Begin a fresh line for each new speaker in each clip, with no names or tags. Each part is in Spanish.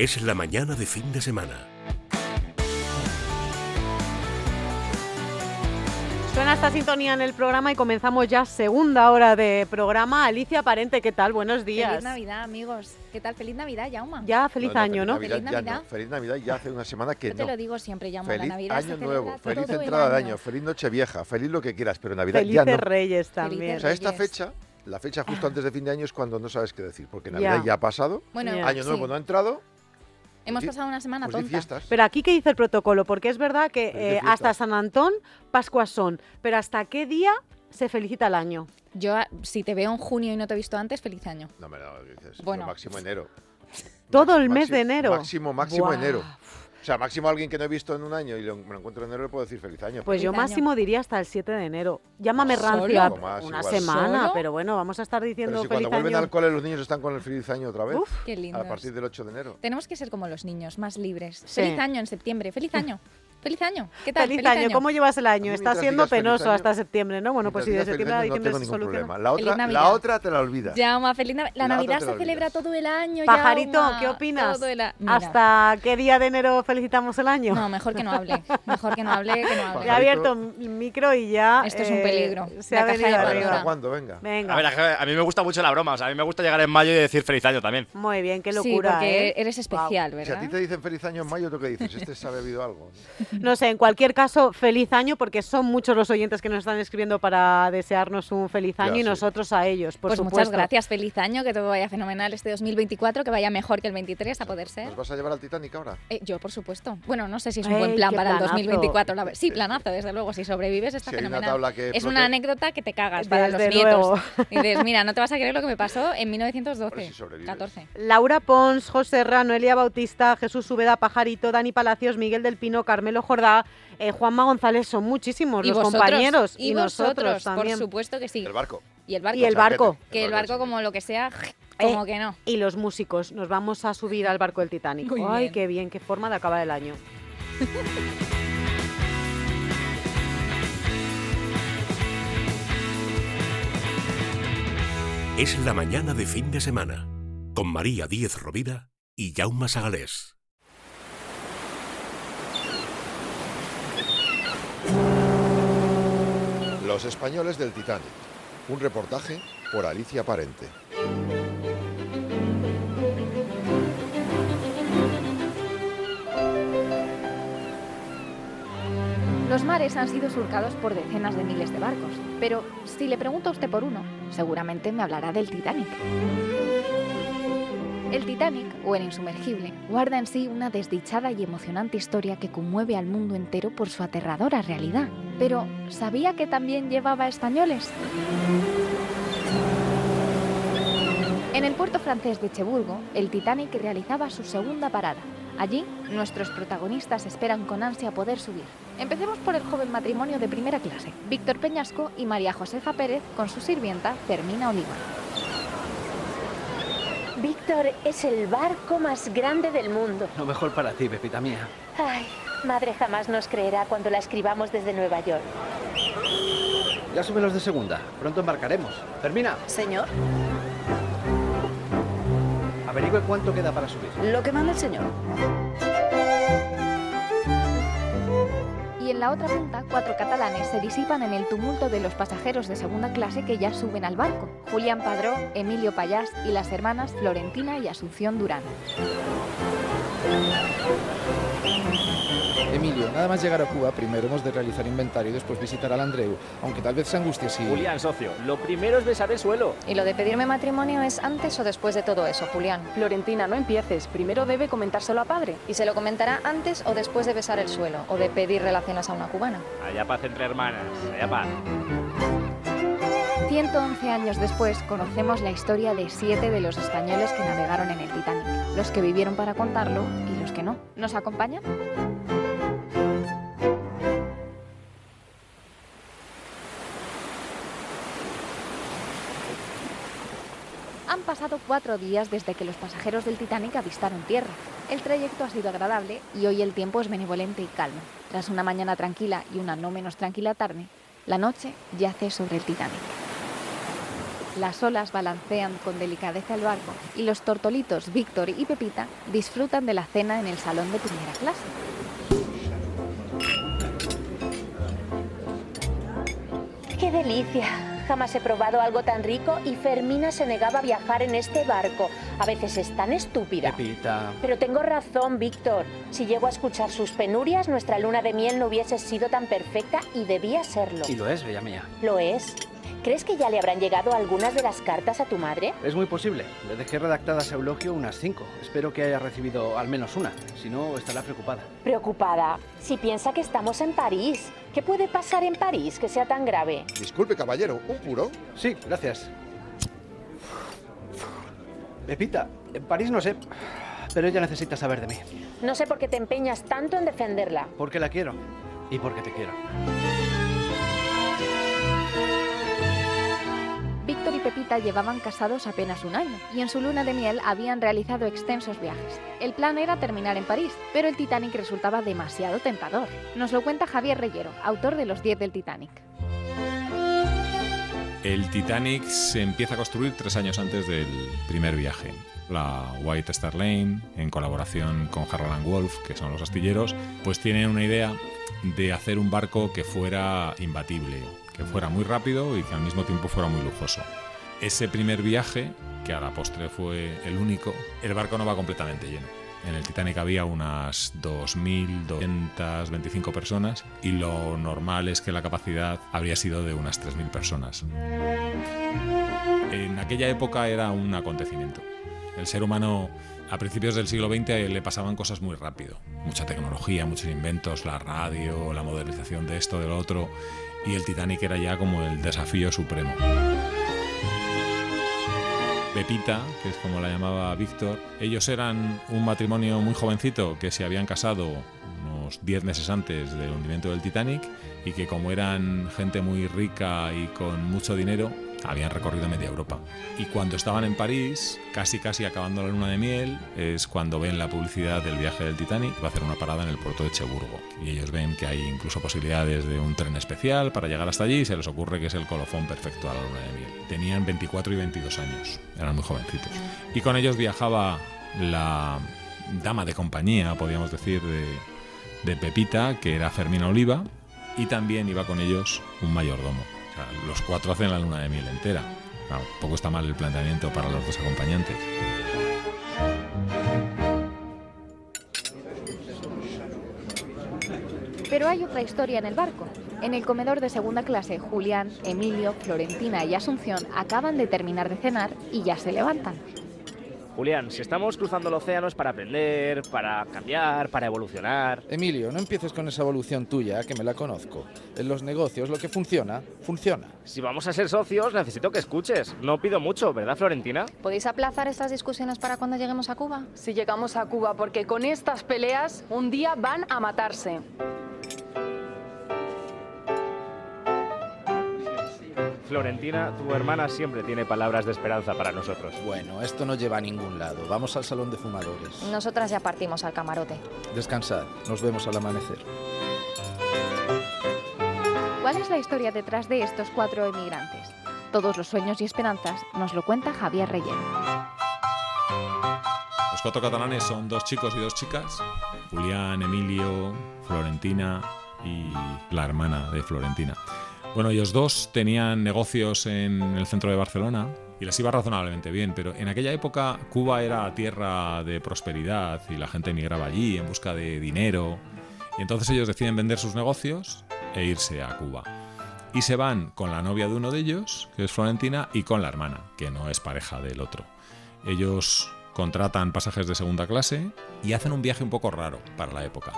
Es la mañana de fin de semana.
Suena esta sintonía en el programa y comenzamos ya segunda hora de programa. Alicia Parente, ¿qué tal? Buenos días.
Feliz Navidad, amigos. ¿Qué tal? Feliz Navidad, Jauma.
Ya, feliz año, ¿no?
Feliz
ya
Navidad.
no. Feliz Navidad ya hace una semana que
Yo
no.
te lo digo siempre, Jauma.
Feliz
la Navidad
año
se
nuevo, feliz entrada de
año.
feliz noche vieja, feliz lo que quieras, pero Navidad
Felices
ya no.
Reyes
Felices
también.
O sea, esta
Reyes.
fecha, la fecha justo antes de fin de año es cuando no sabes qué decir, porque. Navidad ya, ha pasado,
Bueno,
año
sí.
nuevo no ha entrado,
Hemos
di-
pasado una semana
pues
tonta.
fiestas.
Pero aquí, ¿qué dice el protocolo? Porque es verdad que eh, hasta San Antón, Pascuas son. Pero ¿hasta qué día se felicita el año?
Yo, ah, si te veo en junio y no te he visto antes, feliz año.
No me lo dices, lo
Bueno.
máximo enero.
Todo el mes de enero.
Máximo, máximo enero. O sea, máximo alguien que no he visto en un año y lo- me lo encuentro en enero le puedo decir feliz año.
Pues yo
año.
máximo diría hasta el 7 de enero. Llámame
más,
una
igual.
semana,
¿Solo?
pero bueno, vamos a estar
Pero
diciendo
si
feliz
cuando vuelven
año.
al cole los niños están con el feliz año otra vez,
Uf,
Qué lindo.
a partir del 8 de enero.
Tenemos que ser como los niños, más libres.
Sí.
Feliz año en septiembre. Feliz año. Feliz año. ¿Qué tal?
Feliz, año. ¿Cómo llevas el año? Está siendo penoso
año,
hasta septiembre, ¿no? Bueno, pues si de septiembre a
feliz año,
diciembre
no
se soluciona.
problema. La otra, la otra te la olvidas.
Jauma, feliz Navidad. La Navidad se celebra todo el año.
Pajarito, ¿qué opinas? ¿Hasta qué día de enero felicitamos el año?
No, mejor que no hable. Mejor que no hable, que no
Ya he
hable.
Abierto el micro y ya.
Esto es un
eh,
peligro.
Se
La
ha venido
de
Bueno,
Pandora.
¿hasta
arriba.
cuándo? Venga.
Venga.
A ver, a mí me gusta mucho la broma. O sea, a mí me gusta llegar en mayo y decir feliz año también.
Muy bien, qué
Sí,
locura,
porque
¿eh?
eres especial,
Si a
¿verdad?
ti te dicen feliz año en mayo, ¿tú qué dices? Este se ha bebido algo.
No sé, en cualquier caso, feliz año, porque son muchos los oyentes que nos están escribiendo para desearnos un feliz
Ya,
año y
sí.
nosotros a ellos, por
pues
supuesto.
muchas gracias, feliz año, que todo vaya fenomenal este 2024, que vaya mejor que el 23 a poder ser.
¿Nos vas a llevar al Titanic ahora?
Eh, yo, por supuesto. Bueno, no sé si es un
Ey,
buen plan para el
planazo.
2024. la ver- Sí, planazo, desde luego. Si sobrevives está
Si una
fenomenal.
que
es una anécdota que te cagas para los nietos.
luego.
Y dices, mira, no te vas a creer lo que me pasó en
Pero
1912.
si sobrevives.
14.
Laura Pons, José Rano, Elia Bautista, Jesús Subeda Pajarito, Dani Palacios, Miguel del Pino, Carmelo Jordá, eh, Juanma González, son muchísimos los
vosotros,
compañeros
y,
y, nosotros también.
por supuesto que sí.
El barco.
Y el barco.
Y el barco.
Que el barco, como lo que sea,
Eh,
como que no.
Y los músicos, nos vamos a subir al barco del Titanic.
Muy
Ay,
bien.
qué bien, qué forma de acabar el año.
Es la mañana de fin de semana. Con María Díez Rovira y Jaume Sagalés.
Los españoles del Titanic. Un reportaje por Alicia Parente.
Los mares han sido surcados por decenas de miles de barcos, pero si le pregunto a usted por uno, seguramente me hablará del Titanic. El Titanic, o el insumergible, guarda en sí una desdichada y emocionante historia que conmueve al mundo entero por su aterradora realidad. Pero, ¿sabía que también llevaba españoles? En el puerto francés de Cheburgo, el Titanic realizaba su segunda parada. Allí, nuestros protagonistas esperan con ansia poder subir. Empecemos por el joven matrimonio de primera clase, Víctor Peñasco y María Josefa Pérez con su sirvienta Fermina Oliva.
Víctor es el barco más grande del mundo.
Lo mejor para ti, Pepita mía.
Ay, madre jamás nos creerá cuando la escribamos desde Nueva York.
Ya suben los de segunda. Pronto embarcaremos. Termina.
Señor,
Averigüe cuánto queda para subir.
lo que manda el señor.
Y en la otra punta, cuatro catalanes se disipan en el tumulto de los pasajeros de segunda clase que ya suben al barco. Julián Padró, Emilio Payás y las hermanas Florentina y Asunción Durán.
Emilio, nada más llegar a Cuba, primero hemos de realizar inventario y después visitar al Andreu, aunque tal vez se angustie si...
Julián, socio, lo primero es besar el suelo.
¿Y lo de pedirme matrimonio es antes o después de todo eso, Julián?
Florentina, no empieces. Primero debe comentárselo a padre.
¿Y se lo comentará antes o después de besar el suelo o de pedir relaciones a una cubana?
Allá paz entre hermanas, allá paz.
111 años después conocemos la historia de siete de los españoles que navegaron en el Titanic, los que vivieron para contarlo y los que no. ¿Nos acompañan? Han pasado cuatro días desde que los pasajeros del Titanic avistaron tierra. El trayecto ha sido agradable y hoy el tiempo es benevolente y calmo. Tras una mañana tranquila y una no menos tranquila tarde, la noche yace sobre el Titanic. Las olas balancean con delicadeza el barco y los tortolitos Víctor y Pepita disfrutan de la cena en el salón de primera clase.
¡Qué delicia! Jamás he probado algo tan rico y Fermina se negaba a viajar en este barco. A veces es tan estúpida.
Pepita.
Pero tengo razón, Víctor. Si llego a escuchar sus penurias, nuestra luna de miel no hubiese sido tan perfecta y debía serlo.
Y lo es, bella mía.
Lo es. ¿Crees que ya le habrán llegado algunas de las cartas a tu madre?
Es muy posible. Le dejé redactadas a Eulogio unas cinco. Espero que haya recibido al menos una. Si no, estará preocupada.
Preocupada. Si piensa que estamos en París. ¿Qué puede pasar en París que sea tan grave?
Disculpe, caballero, ¿un puro?
Sí, gracias. Pepita, en París no sé, pero ella necesita saber de mí.
No sé por qué te empeñas tanto en defenderla.
Porque la quiero y porque te quiero.
Llevaban casados apenas un año y en su luna de miel habían realizado extensos viajes. El plan era terminar en París, pero el Titanic resultaba demasiado tentador. Nos lo cuenta Javier Reyero, autor de Los 10 del Titanic.
El Titanic se empieza a construir tres años antes del primer viaje. La White Star Line, en colaboración con Harland Wolff, que son los astilleros, pues tienen una idea de hacer un barco que fuera imbatible, que fuera muy rápido y que al mismo tiempo fuera muy lujoso. Ese primer viaje, que a la postre fue el único, el barco no va completamente lleno. En el Titanic había unas 2.225 personas y lo normal es que la capacidad habría sido de unas 3.000 personas. En aquella época era un acontecimiento. El ser humano a principios del siglo XX le pasaban cosas muy rápido. Mucha tecnología, muchos inventos, la radio, la modernización de esto, de lo otro. Y el Titanic era ya como el desafío supremo. Pepita, que es como la llamaba Víctor, ellos eran un matrimonio muy jovencito que se habían casado unos 10 meses antes del hundimiento del Titanic y que como eran gente muy rica y con mucho dinero, habían recorrido media Europa. Y cuando estaban en París, casi casi acabando la luna de miel, es cuando ven la publicidad del viaje del Titanic, va a hacer una parada en el puerto de Cheburgo. Y ellos ven que hay incluso posibilidades de un tren especial para llegar hasta allí y se les ocurre que es el colofón perfecto a la luna de miel. Tenían 24 y 22 años, eran muy jovencitos. Y con ellos viajaba la dama de compañía, podríamos decir, de, de Pepita, que era Fermina Oliva, y también iba con ellos un mayordomo. Los cuatro hacen la luna de miel entera. Poco está mal el planteamiento para los dos acompañantes.
Pero hay otra historia en el barco. En el comedor de segunda clase, Julián, Emilio, Florentina y Asunción acaban de terminar de cenar y ya se levantan.
Julián, si estamos cruzando el océano es para aprender, para cambiar, para evolucionar.
Emilio, no empieces con esa evolución tuya, que me la conozco. En los negocios lo que funciona, funciona.
Si vamos a ser socios, necesito que escuches. No pido mucho, ¿verdad, Florentina?
¿Podéis aplazar estas discusiones para cuando lleguemos a Cuba?
Si llegamos a Cuba, porque con estas peleas un día van a matarse.
Florentina, tu hermana siempre tiene palabras de esperanza para nosotros.
Bueno, esto no lleva a ningún lado. Vamos al salón de fumadores.
Nosotras ya partimos al camarote.
Descansad. Nos vemos al amanecer.
¿Cuál es la historia detrás de estos cuatro emigrantes? Todos los sueños y esperanzas nos lo cuenta Javier Reyero.
Los cuatro catalanes son dos chicos y dos chicas, Julián, Emilio, Florentina y la hermana de Florentina. Bueno, ellos dos tenían negocios en el centro de Barcelona y les iba razonablemente bien, pero en aquella época Cuba era tierra de prosperidad y la gente emigraba allí en busca de dinero. Y entonces ellos deciden vender sus negocios e irse a Cuba. Y se van con la novia de uno de ellos, que es Florentina, y con la hermana, que no es pareja del otro. Ellos contratan pasajes de segunda clase y hacen un viaje un poco raro para la época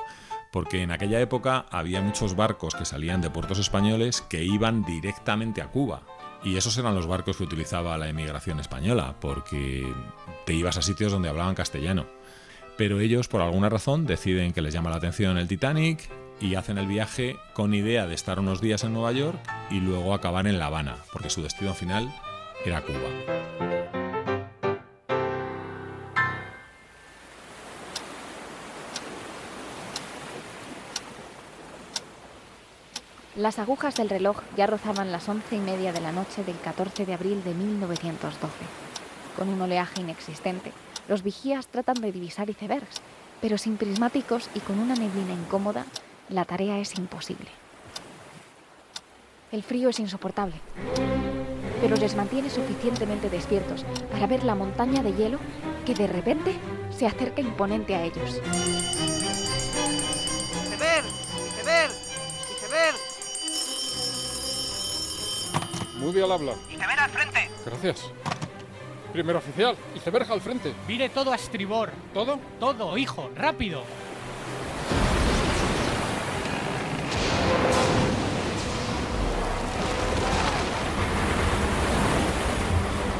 porque en aquella época había muchos barcos que salían de puertos españoles que iban directamente a Cuba. Y esos eran los barcos que utilizaba la emigración española, porque te ibas a sitios donde hablaban castellano. Pero ellos, por alguna razón, deciden que les llama la atención el Titanic y hacen el viaje con idea de estar unos días en Nueva York y luego acabar en La Habana, porque su destino final era Cuba.
Las agujas del reloj ya rozaban las once y media de la noche del 14 de abril de 1912. Con un oleaje inexistente, los vigías tratan de divisar icebergs, pero sin prismáticos y con una neblina incómoda, la tarea es imposible. El frío es insoportable, pero les mantiene suficientemente despiertos para ver la montaña de hielo que de repente se acerca imponente a ellos.
Muy bien al habla.
¡Iceberg al frente!
Gracias. Primer oficial, iceberg al frente.
Vire todo a estribor.
¿Todo?
Todo, hijo, rápido.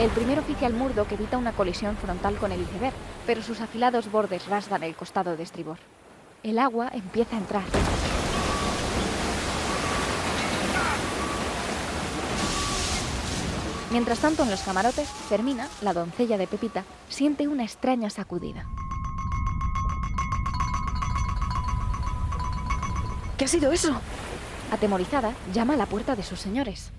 El primer oficial Murdoch evita una colisión frontal con el iceberg, pero sus afilados bordes rasgan el costado de estribor. El agua empieza a entrar. Mientras tanto, en los camarotes, Fermina, la doncella de Pepita, siente una extraña sacudida.
¿Qué ha sido eso?
Atemorizada, llama a la puerta de sus señores.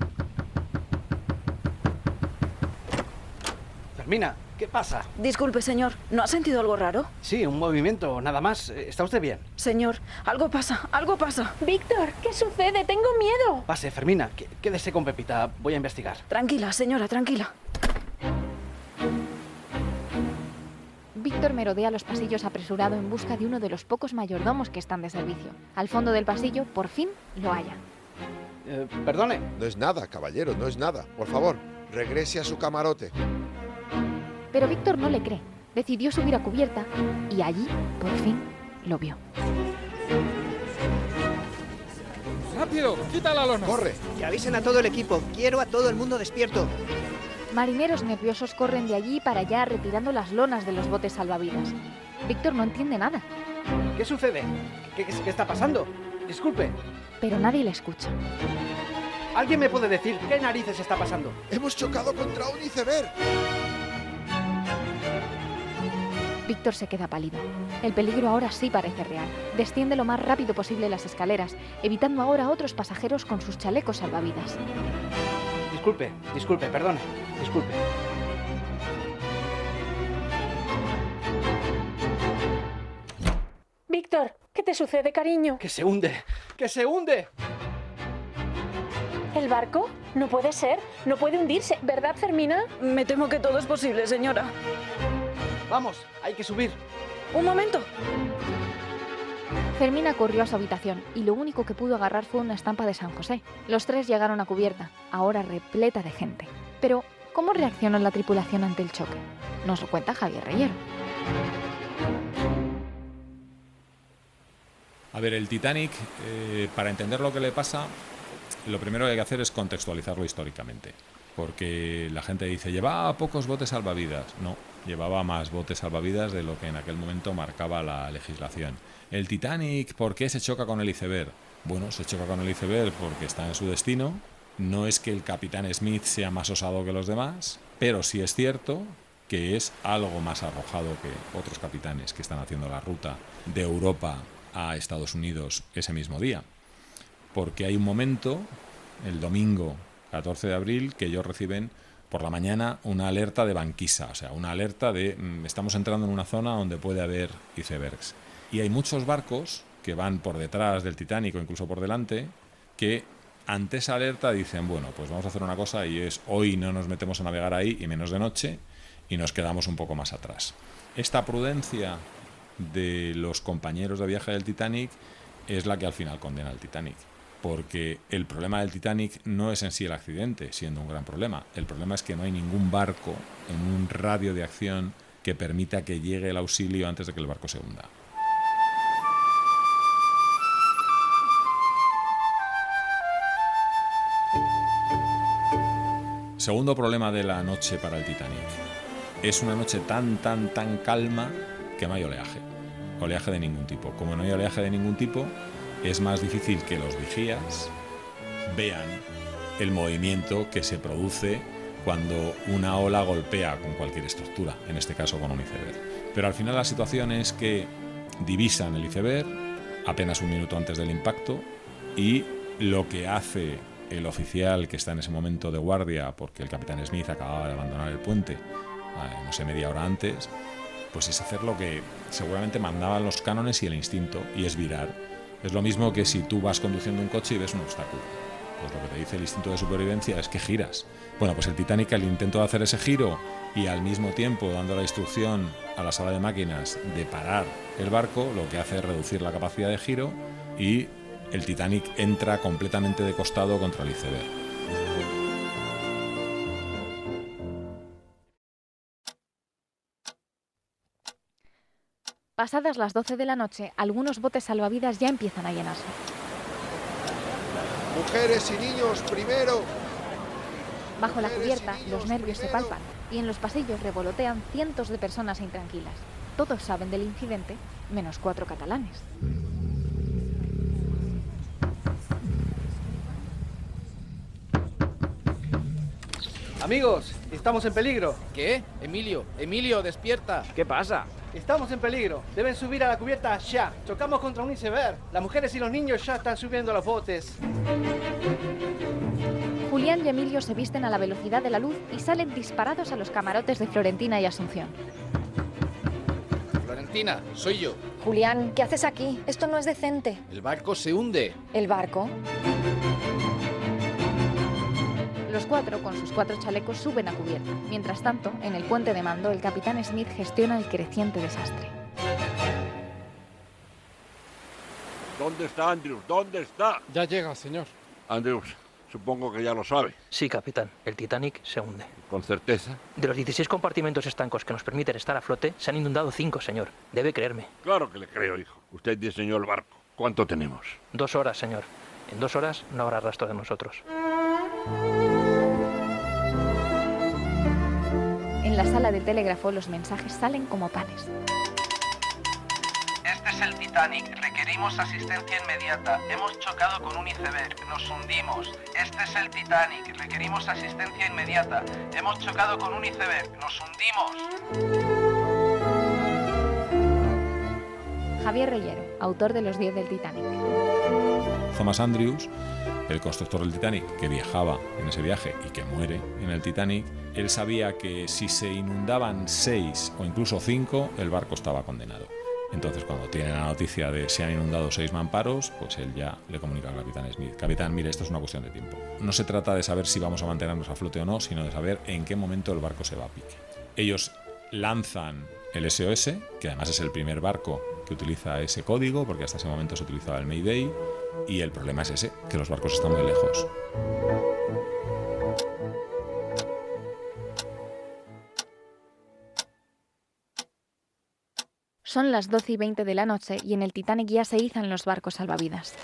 Fermina, ¿qué pasa?
Disculpe, señor. ¿No ha sentido algo raro?
Sí, un movimiento, nada más. ¿Está usted bien?
Señor, algo pasa, algo pasa.
Víctor, ¿qué sucede? Tengo miedo.
Pase, Fermina, qué- quédese con Pepita. Voy a investigar.
Tranquila, señora, tranquila.
Víctor merodea los pasillos apresurado en busca de uno de los pocos mayordomos que están de servicio. Al fondo del pasillo, por fin, lo halla.
Eh, perdone.
No es nada, caballero, no es nada. Por favor, regrese a su camarote.
Pero Víctor no le cree. Decidió subir a cubierta y allí, por fin, lo vio.
¡Rápido! ¡Quita la lona!
¡Corre!
Que avisen a todo el equipo. Quiero a todo el mundo despierto.
Marineros nerviosos corren de allí para allá retirando las lonas de los botes salvavidas. Víctor no entiende nada,
¿Qué sucede? ¿Qué, qué- qué está pasando? Disculpe.
pero nadie le escucha.
¿Alguien me puede decir qué narices está pasando?
Hemos chocado contra un iceberg.
Víctor se queda pálido. El peligro ahora sí parece real. Desciende lo más rápido posible las escaleras, evitando ahora a otros pasajeros con sus chalecos salvavidas.
Disculpe, disculpe, perdone. Disculpe.
Víctor, ¿qué te sucede, cariño?
¡Que se hunde! ¡Que se hunde!
¿El barco? No puede ser. No puede hundirse. ¿Verdad, Fermina?
Me temo que todo es posible, señora.
Vamos, hay que subir.
Un momento.
Fermina corrió a su habitación y lo único que pudo agarrar fue una estampa de San José. Los tres llegaron a cubierta, ahora repleta de gente. Pero, ¿cómo reaccionó la tripulación ante el choque? Nos lo cuenta Javier Reyero.
A ver, el Titanic, eh, para entender lo que le pasa, lo primero que hay que hacer es contextualizarlo históricamente. Porque la gente dice, llevaba pocos botes salvavidas. No, llevaba más botes salvavidas de lo que en aquel momento marcaba la legislación. El Titanic, ¿por qué se choca con el iceberg? Bueno, se choca con el iceberg porque está en su destino. No es que el capitán Smith sea más osado que los demás, pero sí es cierto que es algo más arrojado que otros capitanes que están haciendo la ruta de Europa a Estados Unidos ese mismo día. Porque hay un momento, el domingo 14 de abril, que ellos reciben por la mañana una alerta de banquisa, o sea, una alerta de mm, estamos entrando en una zona donde puede haber icebergs. Y hay muchos barcos que van por detrás del Titanic o incluso por delante, que ante esa alerta dicen, bueno, pues vamos a hacer una cosa y es hoy no nos metemos a navegar ahí y menos de noche y nos quedamos un poco más atrás. Esta prudencia de los compañeros de viaje del Titanic es la que al final condena al Titanic. Porque el problema del Titanic no es en sí el accidente, siendo un gran problema. El problema es que no hay ningún barco en un radio de acción que permita que llegue el auxilio antes de que el barco se hunda. Segundo problema de la noche para el Titanic. Es una noche tan, tan, tan calma que no hay oleaje. Oleaje de ningún tipo. Como no hay oleaje de ningún tipo, es más difícil que los vigías vean el movimiento que se produce cuando una ola golpea con cualquier estructura, en este caso con un iceberg. Pero al final la situación es que divisan el iceberg apenas un minuto antes del impacto y Lo que hace el oficial que está en ese momento de guardia, porque el capitán Smith acababa de abandonar el puente, eh, no sé, media hora antes, pues es hacer lo que seguramente mandaban los cánones y el instinto, y es virar. Es lo mismo que si tú vas conduciendo un coche y ves un obstáculo. Pues lo que te dice el instinto de supervivencia es que giras. Bueno, pues el Titanic al intento de hacer ese giro y al mismo tiempo dando la instrucción a la sala de máquinas de parar el barco, lo que hace es reducir la capacidad de giro y el Titanic entra completamente de costado contra el iceberg.
Pasadas las 12 de la noche, algunos botes salvavidas ya empiezan a llenarse.
Mujeres y niños primero.
Bajo la cubierta, los nervios se palpan y en los pasillos revolotean cientos de personas intranquilas. Todos saben del incidente, menos cuatro catalanes.
Amigos, estamos en peligro.
¿Qué? Emilio, Emilio, despierta.
¿Qué pasa?
Estamos en peligro. Deben subir a la cubierta ya. Chocamos contra un iceberg. Las mujeres y los niños ya están subiendo a los botes.
Julián y Emilio se visten a la velocidad de la luz y salen disparados a los camarotes de Florentina y Asunción.
Florentina, soy yo.
Julián, ¿qué haces aquí? Esto no es decente.
El barco se hunde.
¿El barco?
Los cuatro, con sus cuatro chalecos, suben a cubierta. Mientras tanto, en el puente de mando, el capitán Smith gestiona el creciente desastre.
¿Dónde está Andrews? ¿Dónde está?
Ya llega, señor.
Andrews, supongo que ya lo sabe.
Sí, capitán. El Titanic se hunde.
¿Con certeza?
De los 16 compartimentos estancos que nos permiten estar a flote, se han inundado 5, señor. Debe creerme.
Claro que le creo, hijo. Usted diseñó el barco. ¿Cuánto tenemos?
Dos horas, señor. En dos horas no habrá rastro de nosotros.
En la sala de telégrafo los mensajes salen como panes.
Este es el Titanic. Requerimos asistencia inmediata. Hemos chocado con un iceberg. Nos hundimos. Este es el Titanic. Requerimos asistencia inmediata. Hemos chocado con un iceberg. Nos hundimos.
Javier Reyero, autor de Los 10 del Titanic.
Thomas Andrews, el constructor del Titanic, que viajaba en ese viaje y que muere en el Titanic, él sabía que si se inundaban seis o incluso cinco, el barco estaba condenado. Entonces, cuando tiene la noticia de se han inundado seis mamparos, pues él ya le comunica al capitán Smith. Capitán, mire, esto es una cuestión de tiempo. No se trata de saber si vamos a mantenernos a flote o no, sino de saber en qué momento el barco se va a pique. Ellos lanzan el SOS, que además es el primer barco que utiliza ese código, porque hasta ese momento se utilizaba el Mayday, y el problema es ese, que los barcos están muy lejos.
Son las 12 y 20 de la noche y en el Titanic ya se izan los barcos salvavidas.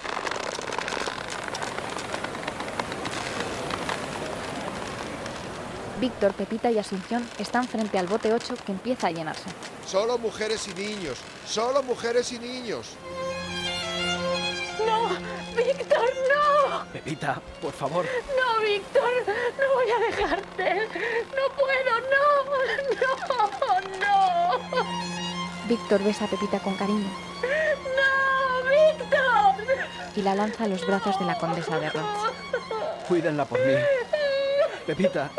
Víctor, Pepita y Asunción están frente al bote 8 que empieza a llenarse.
Solo mujeres y niños. Solo mujeres y niños.
¡No! ¡Víctor, no!
Pepita, por favor.
No, Víctor, no voy a dejarte. No puedo, no, no, no.
Víctor besa a Pepita con cariño
¡No, Víctor!
y la lanza a los brazos de la condesa de Rhodes.
Cuídenla por mí. Pepita,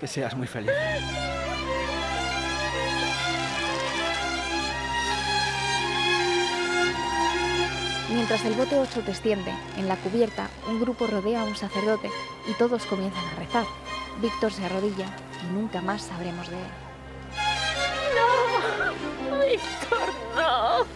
que seas muy feliz.
Mientras el bote 8 desciende, en la cubierta, un grupo rodea a un sacerdote y todos comienzan a rezar. Víctor se arrodilla y nunca más sabremos de él.
¡No! ¡Víctor, no!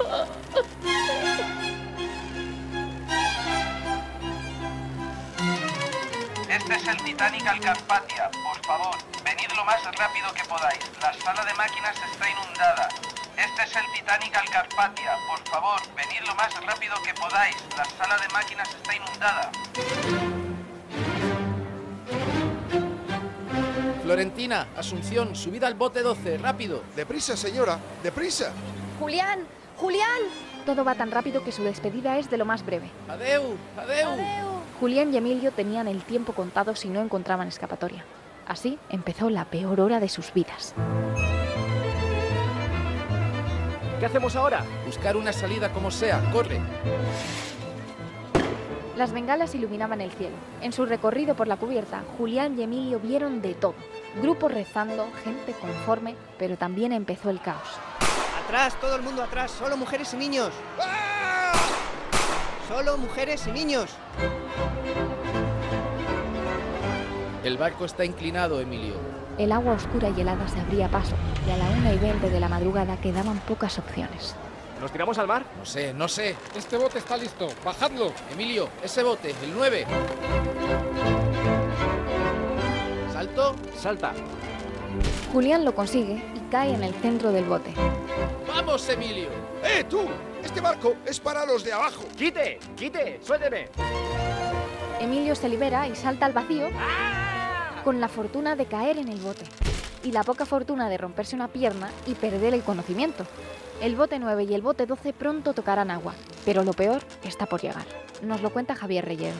Este es el Titanic al Carpathia. Por favor, venid lo más rápido que podáis. La sala de máquinas está inundada. Este es el Titanic al Carpathia. Por favor, venid lo más rápido que podáis. La sala de máquinas está inundada.
Florentina, Asunción, subid al bote 12, rápido.
Deprisa, señora, deprisa.
Julián, Julián.
Todo va tan rápido que su despedida es de lo más breve.
Adeu, adeu.
Julián y Emilio tenían el tiempo contado si no encontraban escapatoria. Así empezó la peor hora de sus vidas.
¿Qué hacemos ahora?
Buscar una salida como sea, corre.
Las bengalas iluminaban el cielo. En su recorrido por la cubierta, Julián y Emilio vieron de todo. Grupos rezando, gente conforme, pero también empezó el caos.
Atrás, todo el mundo atrás, solo mujeres y niños. Solo mujeres y niños.
El barco está inclinado, Emilio.
El agua oscura y helada se abría paso, y a la una y veinte de la madrugada quedaban pocas opciones.
¿Nos tiramos al mar?
No sé, no sé.
Este bote está listo. Bajadlo.
Emilio, ese bote, el 9. ¿Salto?
Salta.
Julián lo consigue y cae en el centro del bote.
¡Vamos, Emilio!
¡Eh, tú! Este barco es para los de abajo.
¡Quite! ¡Quite! ¡Suélteme!
Emilio se libera y salta al vacío con la fortuna de caer en el bote y la poca fortuna de romperse una pierna y perder el conocimiento. El bote 9 y el bote 12 pronto tocarán agua, pero lo peor está por llegar. Nos lo cuenta Javier Reyero.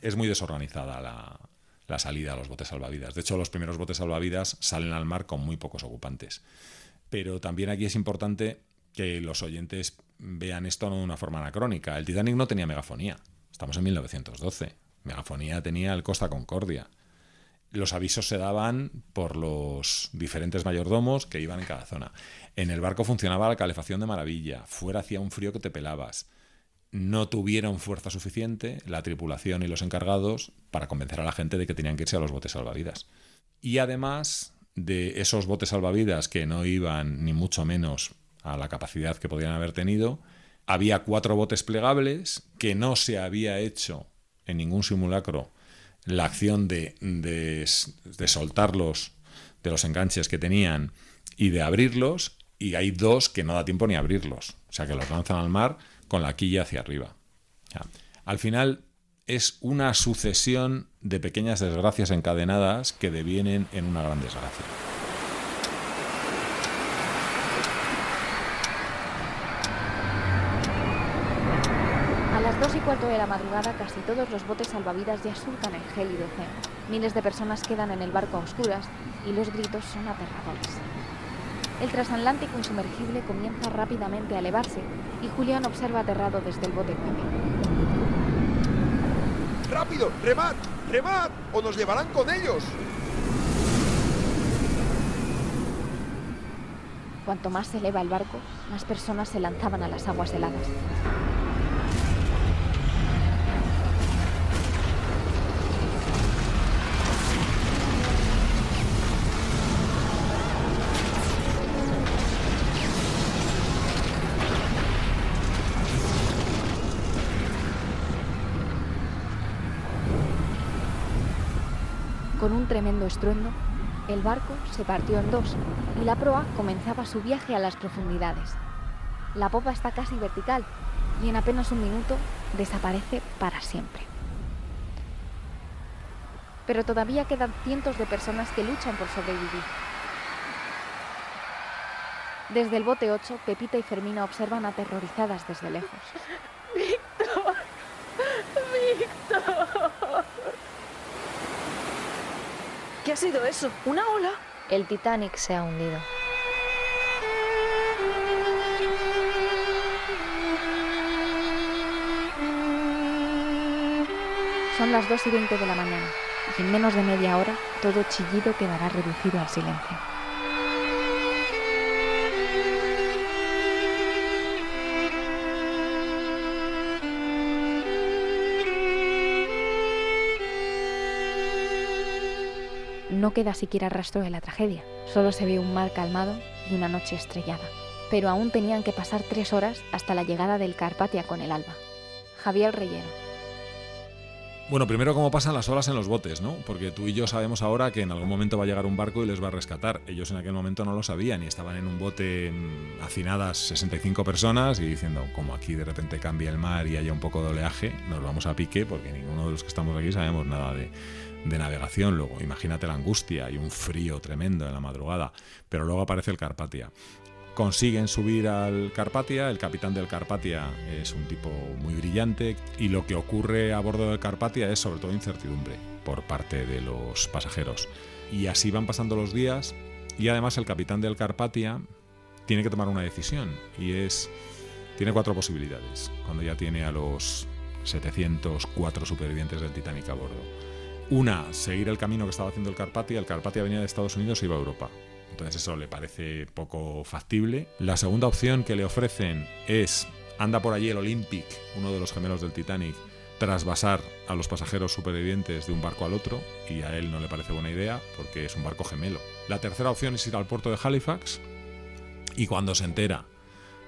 Es muy desorganizada la, la salida a los botes salvavidas. De hecho, los primeros botes salvavidas salen al mar con muy pocos ocupantes. Pero también aquí es importante que los oyentes vean esto no de una forma anacrónica. El Titanic no tenía megafonía. Estamos en 1912. Megafonía tenía el Costa Concordia. Los avisos se daban por los diferentes mayordomos que iban en cada zona. En el barco funcionaba la calefacción de maravilla. Fuera hacía un frío que te pelabas. No tuvieron fuerza suficiente, la tripulación y los encargados, para convencer a la gente de que tenían que irse a los botes salvavidas. Y además de esos botes salvavidas que no iban ni mucho menos a la capacidad que podían haber tenido, había cuatro botes plegables que no se había hecho en ningún simulacro la acción de, de, soltarlos de los enganches que tenían y de abrirlos, y hay dos que no da tiempo ni abrirlos. O sea, que los lanzan al mar con la quilla hacia arriba. Al final es una sucesión de pequeñas desgracias encadenadas que devienen en una gran desgracia.
A las 2 y cuarto de la madrugada casi todos los botes salvavidas ya surcan el gélido océano. Miles de personas quedan en el barco a oscuras y los gritos son aterradores. El transatlántico insumergible comienza rápidamente a elevarse y Julián observa aterrado desde el bote 9.
¡Rápido! ¡Remad! ¡Remad! ¡O nos llevarán con ellos!
Cuanto más se eleva el barco, más personas se lanzaban a las aguas heladas. Tremendo estruendo, el barco se partió en dos y la proa comenzaba su viaje a las profundidades. La popa está casi vertical y en apenas un minuto desaparece para siempre. Pero todavía quedan cientos de personas que luchan por sobrevivir. Desde el bote 8, Pepita y Fermina observan aterrorizadas desde lejos.
¡Víctor! ¡Víctor!
¿Qué ha sido eso? ¿Una ola?
El Titanic se ha hundido.
Son las 2 y 20 de la mañana y en menos de media hora todo chillido quedará reducido al silencio. No queda siquiera rastro de la tragedia, solo se ve un mar calmado y una noche estrellada. Pero aún tenían que pasar tres horas hasta la llegada del Carpatia con el alba. Javier Reyero.
Bueno, primero cómo pasan las horas en los botes, ¿no? Porque tú y yo sabemos ahora que en algún momento va a llegar un barco y les va a rescatar. Ellos en aquel momento no lo sabían y estaban en un bote mm, hacinadas 65 personas y diciendo, como aquí de repente cambia el mar y haya un poco de oleaje, nos vamos a pique porque ninguno de los que estamos aquí sabemos nada de, de navegación. Luego, imagínate la angustia y un frío tremendo en la madrugada. Pero luego aparece el Carpatia. Consiguen subir al Carpatia, el capitán del Carpatia es un tipo muy brillante y lo que ocurre a bordo del Carpatia es sobre todo incertidumbre por parte de los pasajeros. Y así van pasando los días y además el capitán del Carpatia tiene que tomar una decisión y es Tiene cuatro posibilidades, cuando ya tiene a los 704 supervivientes del Titanic a bordo. Una, seguir el camino que estaba haciendo el Carpathia. El Carpathia venía de Estados Unidos e iba a Europa. Entonces eso le parece poco factible. La segunda opción que le ofrecen es, anda por allí el Olympic, uno de los gemelos del Titanic, trasvasar a los pasajeros supervivientes de un barco al otro, y a él no le parece buena idea porque es un barco gemelo. La tercera opción es ir al puerto de Halifax, y cuando se entera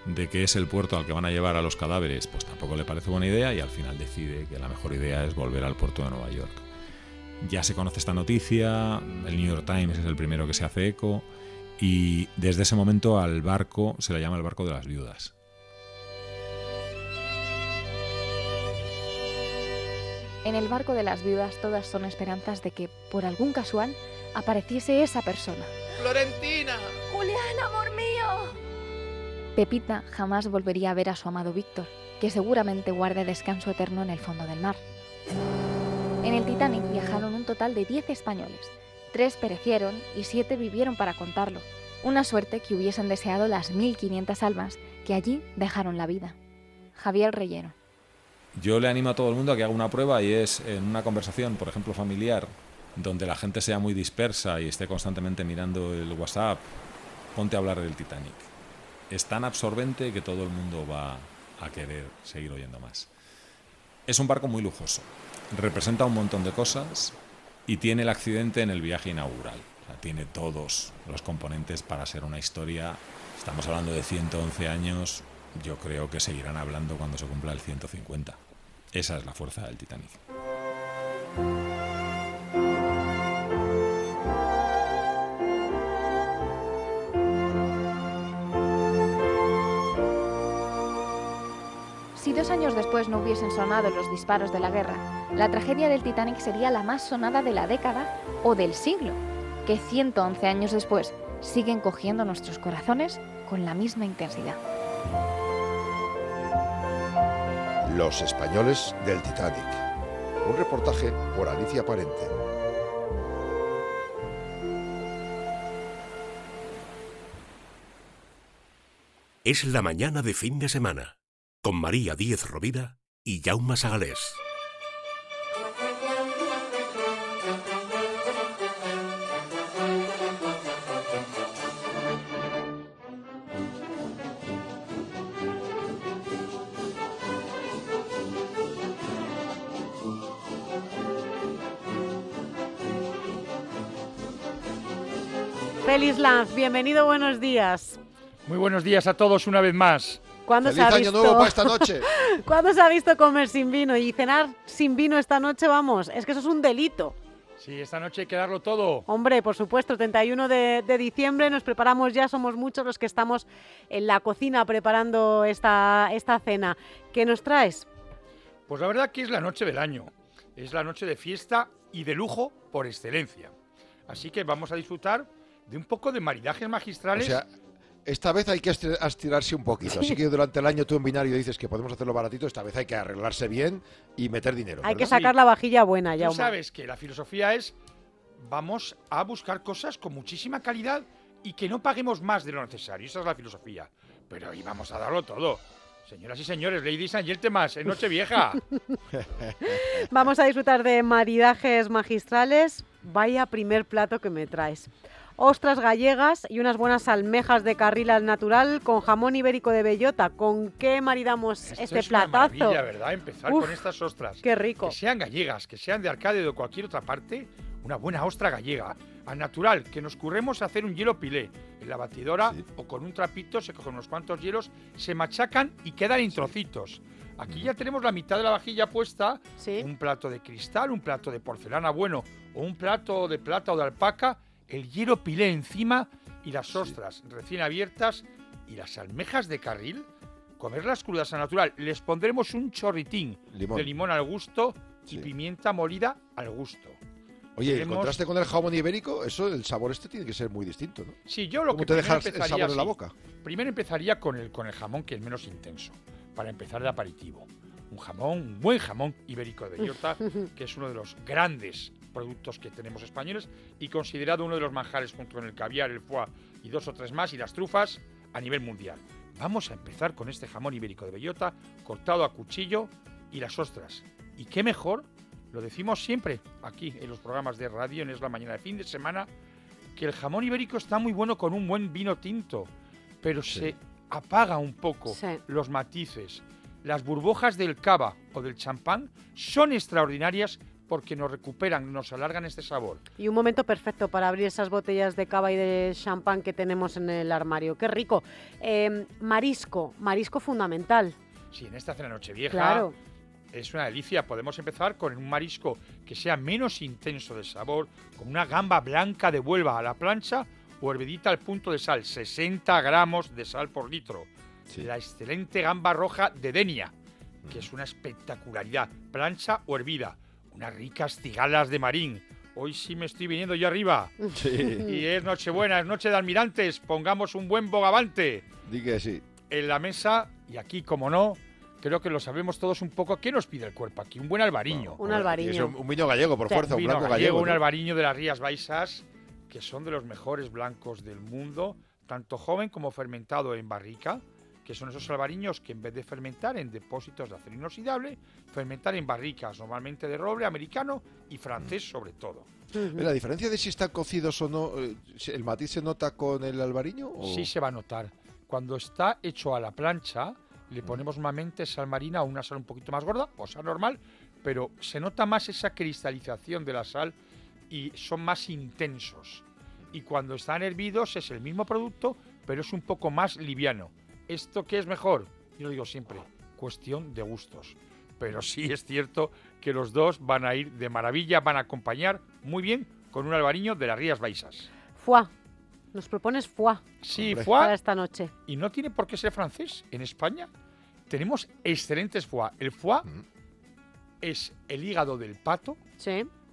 de que es el puerto al que van a llevar a los cadáveres, pues tampoco le parece buena idea y al final decide que la mejor idea es volver al puerto de Nueva York. Ya se conoce esta noticia, el New York Times es el primero que se hace eco y desde ese momento al barco se le llama el barco de las viudas.
En el barco de las viudas todas son esperanzas de que, por algún casual, apareciese esa persona.
¡Florentina!
¡Julián, amor mío!
Pepita jamás volvería a ver a su amado Víctor, que seguramente guarde descanso eterno en el fondo del mar. En el Titanic viajaron un total de 10 españoles. Tres perecieron y siete vivieron para contarlo. Una suerte que hubiesen deseado las 1.500 almas que allí dejaron la vida. Javier Reyero.
Yo le animo a todo el mundo a que haga una prueba y es en una conversación, por ejemplo, familiar, donde la gente sea muy dispersa y esté constantemente mirando el WhatsApp, ponte a hablar del Titanic. Es tan absorbente que todo el mundo va a querer seguir oyendo más. Es un barco muy lujoso, representa un montón de cosas y tiene el accidente en el viaje inaugural. Tiene todos los componentes para ser una historia. Estamos hablando de 111 años, yo creo que seguirán hablando cuando se cumpla el 150. Esa es la fuerza del Titanic.
Dos años después no hubiesen sonado los disparos de la guerra, la tragedia del Titanic sería la más sonada de la década o del siglo, que 111 años después siguen cogiendo nuestros corazones con la misma intensidad.
Los españoles del Titanic. Un reportaje por Alicia Parente.
Es la mañana de fin de semana, con María Díez Rovira y Jaume Sagalés.
Feliz Lanz, bienvenido, buenos días.
Muy buenos días a todos una vez más.
¿Cuándo se ha
¡Feliz año
visto...
nuevo para esta noche!
¿Cuándo se ha visto comer sin vino y cenar sin vino esta noche? Vamos, es que eso es un delito.
Sí, esta noche hay que darlo todo.
Hombre, por supuesto, 31 de, de diciembre nos preparamos ya, somos muchos los que estamos en la cocina preparando esta, esta cena. ¿Qué nos traes?
Pues la verdad que es la noche del año. Es la noche de fiesta y de lujo por excelencia. Así que vamos a disfrutar de un poco de maridajes
O
magistrales.
sea, esta vez hay que esti- estirarse un poquito. Así que durante el año tú en binario dices que podemos hacerlo baratito, esta vez hay que arreglarse bien y meter dinero.
Hay que sacar la vajilla buena,
Tú
ya.
sabes que la filosofía es vamos a buscar cosas con muchísima calidad y que no paguemos más de lo necesario. Esa es la filosofía. Pero ahí vamos a darlo todo. Señoras y señores, ladies and gentlemen, en Nochevieja.
Vamos a disfrutar de maridajes magistrales. Vaya primer plato que me traes. Ostras gallegas y unas buenas almejas de carril al natural con jamón ibérico de bellota. ¿Con qué maridamos
Esto
este
es una
platazo?
maravilla, ¿verdad? Empezar
Uf,
con estas ostras.
qué rico.
Que sean gallegas, que sean de Arcade o de cualquier otra parte, una buena ostra gallega. Al natural, que nos curremos a hacer un hielo pilé. En la batidora o con un trapito se cogen unos cuantos hielos, se machacan y quedan en trocitos. Aquí ya tenemos la mitad de la vajilla puesta, un plato de cristal, un plato de porcelana bueno o un plato de plata o de alpaca, el hielo pilé encima y las ostras recién abiertas y las almejas de carril comerlas crudas a natural. Les pondremos un chorritín
Limón.
de limón al gusto y pimienta molida al gusto.
Oye, en
Tenemos-
contraste con el jamón ibérico, eso, el sabor este tiene que ser muy distinto, ¿no?
Sí, yo lo
¿Cómo
que
te
primero
deja el
empezaría
sabor en la boca?
Primero empezaría con el, con el jamón, que es menos intenso, para empezar de aperitivo. Un jamón, un buen jamón ibérico de bellota, que es uno de los grandes productos que tenemos españoles y considerado uno de los manjares junto con el caviar, el foie y dos o tres más y las trufas a nivel mundial. Vamos a empezar con este jamón ibérico de bellota, cortado a cuchillo y las ostras. ¿Y qué mejor? Lo decimos siempre aquí en los programas de radio, en Es la Mañana de fin de semana, que el jamón ibérico está muy bueno con un buen vino tinto, pero se apaga un poco
Sí.
los matices. Las burbujas del cava o del champán son extraordinarias porque nos recuperan, nos alargan este sabor.
Y un momento perfecto para abrir esas botellas de cava y de champán que tenemos en el armario. ¡Qué rico! Eh, marisco, marisco fundamental.
Sí, en esta cena nochevieja
Claro.
es una delicia. Podemos empezar con un marisco que sea menos intenso de sabor, con una gamba blanca de Huelva a la plancha o hervidita al punto de sal, 60 gramos de sal por litro. La excelente gamba roja de Denia, que es una espectacularidad, plancha o hervida. Unas ricas cigalas de marín. Hoy sí me estoy viniendo yo arriba.
Sí.
Y es Nochebuena, es Noche de Almirantes. Pongamos un buen bogavante
Di que sí.
en la mesa, y aquí, como no, creo que lo sabemos todos un poco. ¿Qué nos pide el cuerpo aquí? Un buen albariño.
Un albariño.
Es un, un vino gallego, por fuerza, un
vino
blanco
gallego,
gallego.
un albariño de las Rías Baixas, que son de los mejores blancos del mundo, tanto joven como fermentado en barrica, que son esos albariños que en vez de fermentar en depósitos de acero inoxidable, fermentar en barricas, normalmente de roble americano y francés sobre todo.
La diferencia de si están cocidos o no, eh, ¿el matiz se nota con el albariño? o-
Sí se va a notar. Cuando está hecho a la plancha, le ponemos normalmente sal marina o una sal un poquito más gorda, o sal normal, pero se nota más esa cristalización de la sal y son más intensos. Y cuando están hervidos es el mismo producto, pero es un poco más liviano. ¿Esto qué es mejor? Yo lo digo siempre, cuestión de gustos. Pero sí es cierto que los dos van a ir de maravilla, van a acompañar muy bien con un albariño de las Rías Baixas.
Foie. Nos propones foie.
Sí,
Para
foie.
esta noche.
Y no tiene por qué ser francés. En España tenemos excelentes foie. El foie es el hígado del pato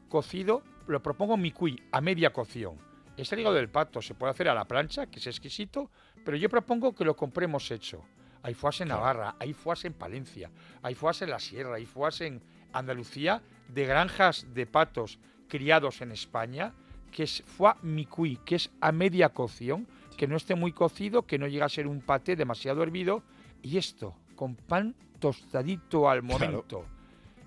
cocido, lo propongo mi cuy, a media cocción. Es el hígado del pato, se puede hacer a la plancha, que es exquisito, pero yo propongo que lo compremos hecho. Hay foies en Navarra, hay foies en Palencia, hay foies en la Sierra, hay foies en Andalucía de granjas de patos criados en España, que es foie micuí, que es a media cocción, que no esté muy cocido, que no llega a ser un paté demasiado hervido, y esto con pan tostadito al momento.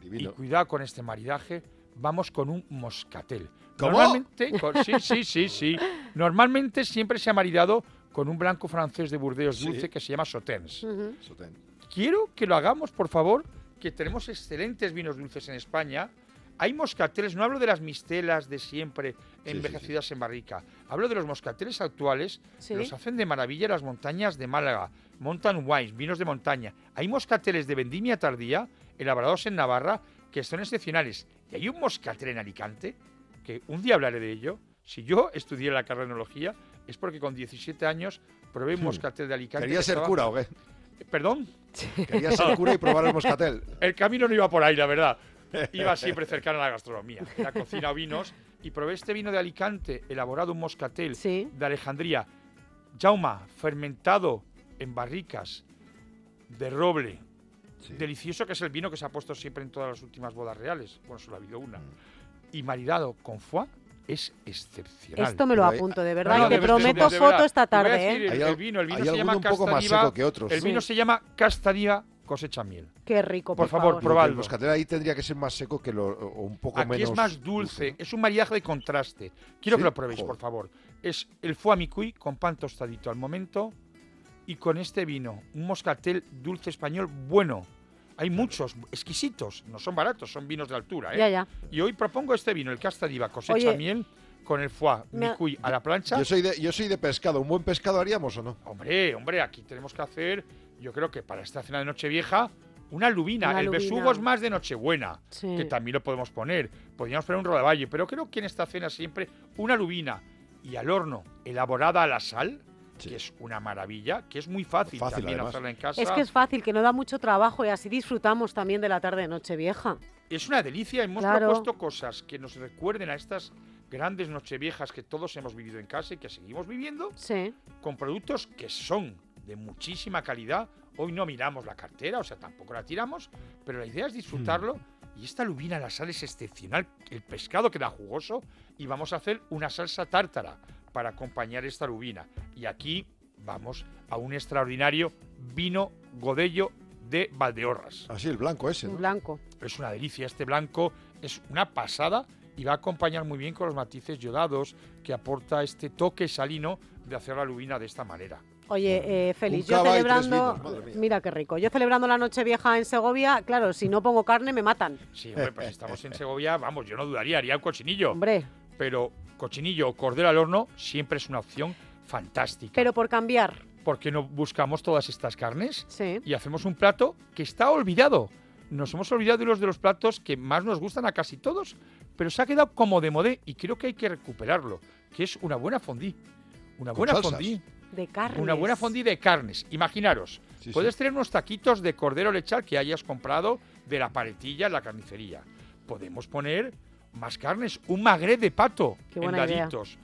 Y cuidado con este maridaje, vamos con un moscatel.
¿Cómo?
Normalmente, con- sí, sí, sí, sí. Normalmente siempre se ha maridado con un blanco francés de Burdeos
Sí.
dulce que se llama Sauternes.
Sotén.
Quiero que lo hagamos, por favor, que tenemos excelentes vinos dulces en España. Hay moscateles, no hablo de las mistelas de siempre
sí,
envejecidas en barrica. Hablo de los moscateles actuales,
Sí.
los hacen de maravilla en las montañas de Málaga, Mountain Wines, vinos de montaña. Hay moscateles de vendimia tardía, elaborados en Navarra, que son excepcionales. Y hay un moscatel en Alicante, que un día hablaré de ello. Si yo estudié la carrera de enología, es porque con 17 años probé un
Hmm.
moscatel de Alicante.
¿Quería
que
ser
estaba-
cura o qué?
¿Perdón?
Quería ser cura y probar el moscatel.
El camino no iba por ahí, la verdad. Iba siempre cercano a la gastronomía. Era cocina o vinos. Y probé este vino de Alicante, elaborado en moscatel de Alejandría. Jauma, fermentado en barricas de roble. Delicioso, que es el vino que se ha puesto siempre en todas las últimas bodas reales. Bueno, solo ha habido una. Y maridado con foie es excepcional.
Esto me lo apunto, de verdad.
No,
y te
de verdad,
prometo
de
foto esta tarde,
decir
¿eh?
El,
Hay
el vino, el vino se llama
alguno un poco más
Castadiva-
seco que otros.
El
Sí.
vino se llama Castadiva cosecha miel.
Qué rico,
Por
por,
favor,
favor.
probadlo.
El moscatel ahí tendría que ser más seco que lo, o un poco
Aquí
menos.
es más dulce, es un maridaje de contraste. Quiero
¿Sí?
que lo probéis,
Joder.
por favor. Es el foie con pan tostadito al momento y con este vino, un moscatel dulce español bueno. Hay muchos exquisitos, no son baratos, son vinos de altura. ¿eh?
Ya, ya.
Y hoy propongo este vino, el Castadiva cosecha
Oye,
miel con el foie
me
micuy a la plancha.
Yo soy, de, yo soy de pescado. ¿Un buen pescado haríamos o no?
Hombre, hombre, aquí tenemos que hacer, yo creo que para esta cena de Nochevieja, una lubina.
Una
el
lubina.
besugo es más de Nochebuena,
Sí.
que también lo podemos poner. Podríamos poner un rodaballo, pero creo que en esta cena siempre una lubina y al horno, elaborada a la sal, que es una maravilla, que es muy fácil,
Fácil,
también
además.
hacerla en casa.
Es que es fácil, que no da mucho trabajo y así disfrutamos también de la tarde de Nochevieja.
Es una delicia. Hemos
Claro.
propuesto cosas que nos recuerden a estas grandes nocheviejas que todos hemos vivido en casa y que seguimos viviendo,
Sí.
con productos que son de muchísima calidad. Hoy no miramos la cartera, o sea, tampoco la tiramos, pero la idea es disfrutarlo. Y esta lubina la sal es excepcional. El pescado queda jugoso y vamos a hacer una salsa tártara para acompañar esta lubina. Y aquí vamos a un extraordinario vino Godello de Valdeorras.
Así, el blanco ese. ¿no?
blanco.
Es una delicia, este blanco es una pasada y va a acompañar muy bien con los matices yodados que aporta este toque salino de hacer la lubina de esta manera.
Oye, eh, Félix, yo celebrando,
vinos,
mira qué rico, yo celebrando la noche vieja en Segovia, claro, si no pongo carne me matan.
Sí, hombre, pues si estamos en Segovia, vamos, yo no dudaría, haría un cochinillo.
Hombre.
Pero cochinillo o cordero al horno siempre es una opción fantástica.
Pero por cambiar,
¿Por qué no buscamos todas estas carnes
sí.
y hacemos un plato que está olvidado? Nos hemos olvidado de los de los platos que más nos gustan a casi todos, pero se ha quedado como de modé y creo que hay que recuperarlo, que es una buena fondí. Una buena
salsas.
fondí.
de carne.
Una buena fondí de carnes. Imaginaros,
Sí,
puedes
sí.
tener unos taquitos de cordero lechal que hayas comprado de la paletilla en la carnicería. Podemos poner más carnes, un magre de pato
Qué
en
idea.
daditos.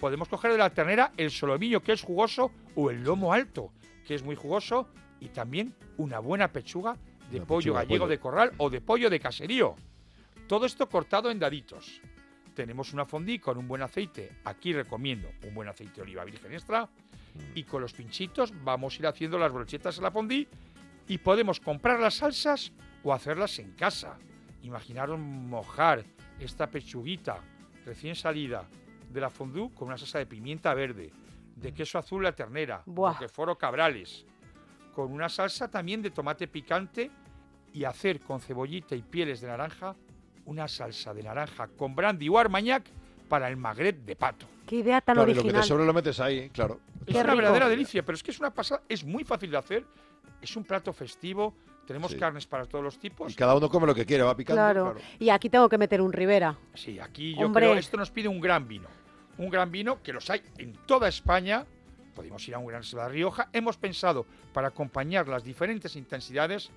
Podemos coger de la ternera el solomillo que es jugoso o el lomo alto que es muy jugoso y también una buena pechuga de
Una
pollo
pechuga de
gallego
pollo.
de corral o de pollo de caserío. Todo esto cortado en daditos. Tenemos una fondí con un buen aceite. Aquí recomiendo un buen aceite de oliva virgen extra. Y con los pinchitos vamos a ir haciendo las brochetas a la fondí. Y podemos comprar las salsas o hacerlas en casa. Imaginaros mojar esta pechuguita recién salida de la fondue con una salsa de pimienta verde, de queso azul la ternera,
Buah.
de foro cabrales, con una salsa también de tomate picante y hacer con cebollita y pieles de naranja una salsa de naranja con brandy o armagnac para el magret de pato.
Qué idea tan
Claro, y lo que
original.
te sobre lo metes ahí, claro.
Es una verdadera delicia, pero es que es una pasada, es muy fácil de hacer, es un plato festivo, tenemos
Sí.
carnes para todos los tipos.
Y cada uno come lo que quiere, va picando.
Claro.
claro.
Y aquí tengo que meter un Rivera.
Sí, aquí yo
Hombre.
creo esto nos pide un gran vino. Un gran vino que los hay en toda España. Podemos ir a un gran Reserva de Rioja. Hemos pensado, para acompañar las diferentes intensidades,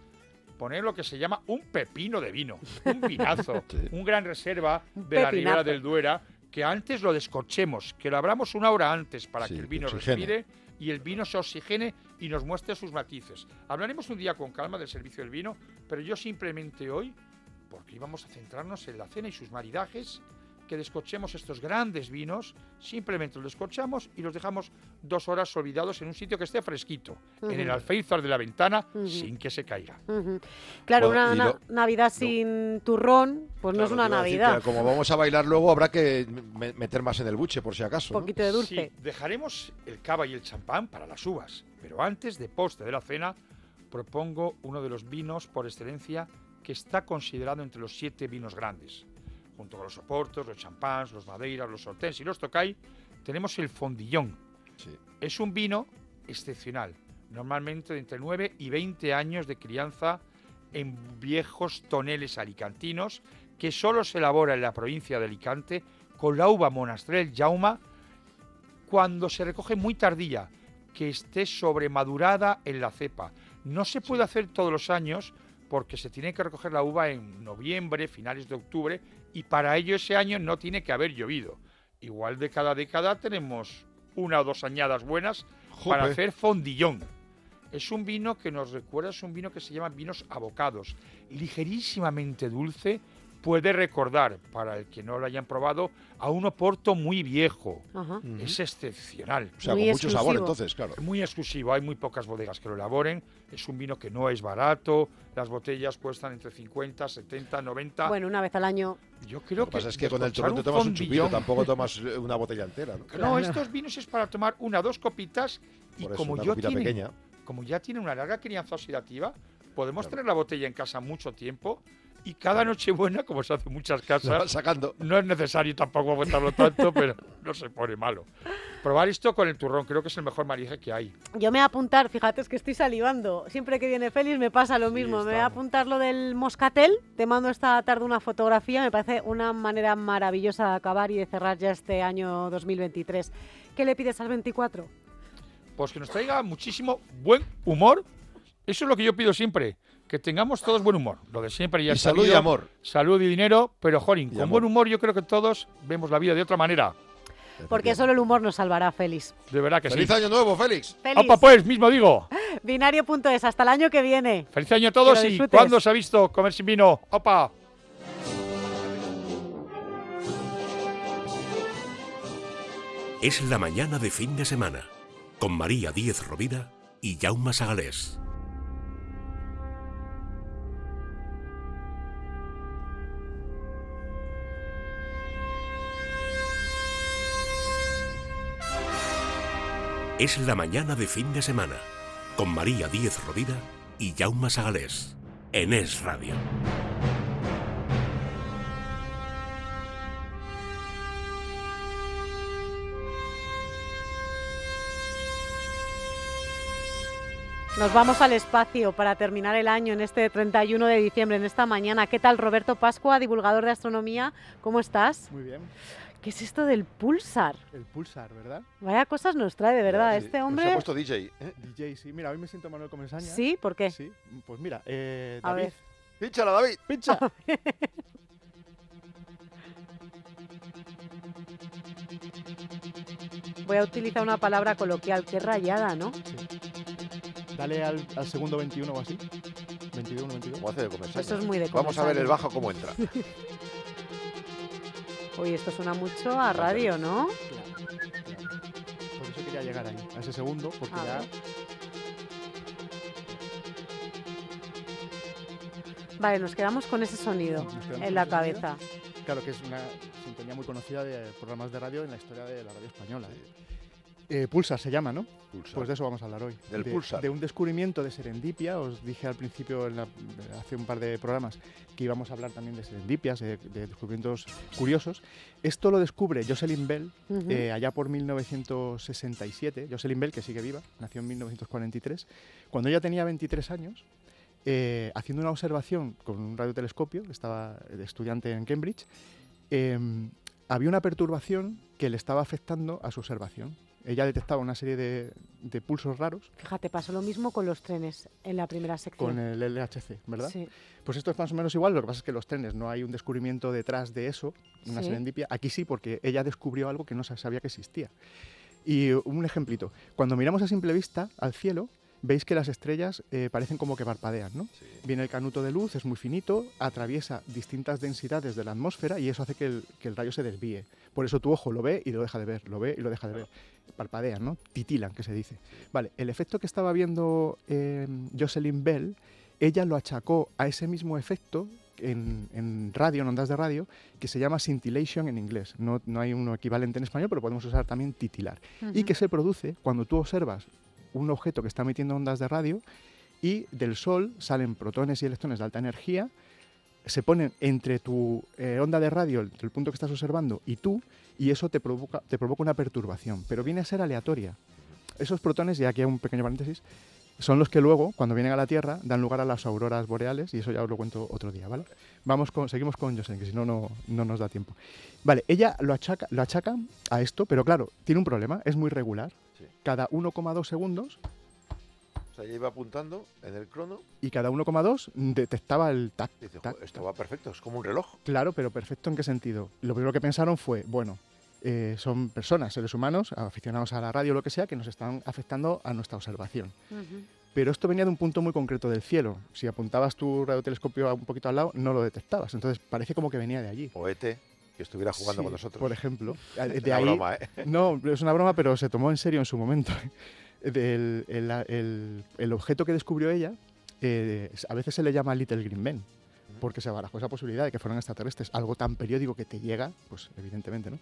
poner lo que se llama un pepino de vino. Un vinazo. Un gran reserva
Un
de la Ribera del Duera. Que antes lo descorchemos, que lo abramos una hora antes para
Sí,
que el vino
oxigene.
respire y el vino se oxigene y nos muestre sus matices. Hablaremos un día con calma del servicio del vino, pero yo simplemente hoy porque íbamos a centrarnos en la cena y sus maridajes, que descorchemos estos grandes vinos, simplemente los descorchamos y los dejamos dos horas olvidados en un sitio que esté fresquito, en el alféizar de la ventana, sin que se caiga.
Claro,
Bueno,
una
y
na-
lo-
Navidad sin turrón, pues no es una
decir
Navidad.
que como vamos a bailar luego, habrá que me- meter más en el buche, por si acaso.
Un
¿no?
poquito de dulce.
Sí, dejaremos el cava y el champán para las uvas, pero antes de postre de la cena propongo uno de los vinos por excelencia que está considerado entre los siete vinos grandes. Junto con los soportos, los champáns, los madeiras, los hortens y los tocay, tenemos el fondillón. Es un vino excepcional, normalmente de entre 9 y 20 años de crianza en viejos toneles alicantinos que solo se elabora en la provincia de Alicante con la uva monastrell jauma cuando se recoge muy tardía, que esté sobremadurada en la cepa. No se puede hacer todos los años porque se tiene que recoger la uva en noviembre, finales de octubre, y para ello ese año no tiene que haber llovido. Igual de cada década tenemos una o dos añadas buenas para hacer fondillón. Es un vino que nos recuerda, es un vino que se llama vinos abocados, ligerísimamente dulce, puede recordar, para el que no lo hayan probado, a un oporto muy viejo.
Ajá.
Es excepcional.
O sea, Muy con mucho sabor, exclusivo. entonces, claro.
Muy exclusivo, hay muy pocas bodegas que lo elaboren. Es un vino que no es barato, las botellas cuestan entre 50, 70, 90.
Bueno, una vez al año.
Yo creo
Lo que
que
pasa es que con el turrón te tomas un chupito, tampoco tomas eh, una botella entera. ¿no?
no, estos vinos es para tomar una o dos copitas y
Por eso,
como
una
yo tienen,
pequeña.
como ya tienen una larga crianza oxidativa, podemos tener la botella en casa mucho tiempo y cada noche buena, como se hace en muchas casas,
sacando.
no es necesario tampoco aguantarlo tanto, pero no se pone malo. Probar esto con el turrón, creo que es el mejor maridaje que hay.
Yo me voy a apuntar, fíjate, es que estoy salivando. Siempre que viene Félix me pasa lo mismo. Me voy a apuntar lo del moscatel. Te mando esta tarde una fotografía. Me parece una manera maravillosa de acabar y de cerrar ya este año 2023. ¿Qué le pides al 24?
Pues que nos traiga muchísimo buen humor. Eso es lo que yo pido siempre, que tengamos todos buen humor. Lo de siempre ya
Y
es
salud y amor.
Salud y dinero, pero Jorin, con
amor.
buen humor yo creo que todos vemos la vida de otra manera.
Porque solo el humor nos salvará, Félix.
De verdad que
¡Feliz
sí.
año nuevo, Félix!
Feliz.
¡Opa, pues! Mismo digo.
Binario.es, hasta el año que viene.
Feliz año a todos y. ¿cuándo se ha visto comer sin vino? ¡Opa!
Es la mañana de fin de semana. Con con María Díez Rovira y Jaume Sagalés. Es la mañana de fin de semana con María Díez Rovira y Jaume Sagalés en Es Radio.
Nos vamos al espacio para terminar el año en este 31 de diciembre, en esta mañana. ¿Qué tal, Roberto Pascua, divulgador de astronomía? ¿Cómo estás?
Muy bien.
¿Qué es esto del pulsar?
El pulsar, ¿verdad?
Vaya cosas nos trae, de verdad,
Sí,
este
nos
hombre.
ha puesto DJ. ¿eh?
DJ, sí. Mira, hoy me siento Manuel Comesaña.
¿Sí? ¿Por qué?
Sí. Pues mira, eh,
A
David.
ver.
Pínchala, David.
Pincha.
Voy a utilizar una palabra coloquial, qué rayada, ¿no?
Dale al, al segundo 21 o así. 21, 22.
Como hace de Comesaña.
Eso es muy de
Vamos a ver el bajo cómo entra.
Oye, esto suena mucho a radio, ¿no?
Por eso quería llegar ahí, a ese segundo, porque
A
ya.
Vale, nos quedamos con ese sonido en la
sonido.
cabeza.
Claro que es una sintonía muy conocida de programas de radio en la historia de la radio española. Eh, Pulsar se llama, ¿no?
Pulsar.
Pues de eso vamos a hablar hoy.
Del
de,
pulsar.
De un descubrimiento de serendipia. Os dije al principio, en la- hace un par de programas, que íbamos a hablar también de serendipias, de, de descubrimientos curiosos. Esto lo descubre Jocelyn Bell
Ujú.
eh, allá por 1967. Jocelyn Bell, que sigue viva, nació en 1943. Cuando ella tenía 23 años, eh, haciendo una observación con un radiotelescopio, estaba de estudiante en Cambridge, eh, había una perturbación que le estaba afectando a su observación. Ella detectaba una serie de, de pulsos raros
Fíjate, pasó lo mismo con los trenes en la primera sección.
con el LHC, ¿verdad?
Sí.
Pues esto es más o menos igual, lo que pasa es que los trenes no hay un descubrimiento detrás de eso, una
Sí.
serendipia. Aquí sí, porque ella descubrió algo que no se sabía que existía. Y un ejemplito, cuando miramos a simple vista al cielo, veis que las estrellas eh, parecen como que parpadean, ¿no? Viene el canuto de luz, es muy finito, atraviesa distintas densidades de la atmósfera y eso hace que el, que el rayo se desvíe. Por eso tu ojo lo ve y lo deja de ver, lo ve y lo deja de ver. Parpadean, ¿no? Titilan, que se dice. Vale, el efecto que estaba viendo eh, Jocelyn Bell, ella lo achacó a ese mismo efecto en, en radio, en ondas de radio, que se llama scintillation en inglés. No, no hay uno equivalente en español, pero podemos usar también titilar. Y que se produce cuando tú observas un objeto que está emitiendo ondas de radio y del Sol salen protones y electrones de alta energía, se ponen entre tu eh, onda de radio, entre el punto que estás observando, y tú, y eso te provoca, te provoca una perturbación, pero viene a ser aleatoria. Esos protones, y aquí hay un pequeño paréntesis, son los que luego, cuando vienen a la Tierra, dan lugar a las auroras boreales, y eso ya os lo cuento otro día, ¿vale? Vamos con, seguimos con Jocelyn, que si no, no no nos da tiempo. Vale, ella lo achaca, lo achaca a esto, pero claro, tiene un problema, es muy regular. Cada 1,2 segundos
O sea, ella iba apuntando en el crono.
y cada 1,2 detectaba el tac.
Dice,
tac,
"Jo, esto va perfecto, es como un reloj.
Claro, pero perfecto en qué sentido. Lo primero que pensaron fue, bueno, eh, son personas, seres humanos, aficionados a la radio o lo que sea, que nos están afectando a nuestra observación. Pero esto venía de un punto muy concreto del cielo. Si apuntabas tu radiotelescopio un poquito al lado, no lo detectabas. Entonces parece como que venía de allí.
O ET, que estuviera jugando
Sí,
con nosotros.
Por ejemplo.
Es
Eh, De
una
ahí-
broma, ¿eh?
No, es una broma, pero se tomó en serio en su momento. El, el- el objeto que descubrió ella, eh, a veces se le llama Little Green Men, porque se barajó esa posibilidad de que fueran extraterrestres. Algo tan periódico que te llega, pues evidentemente, ¿no?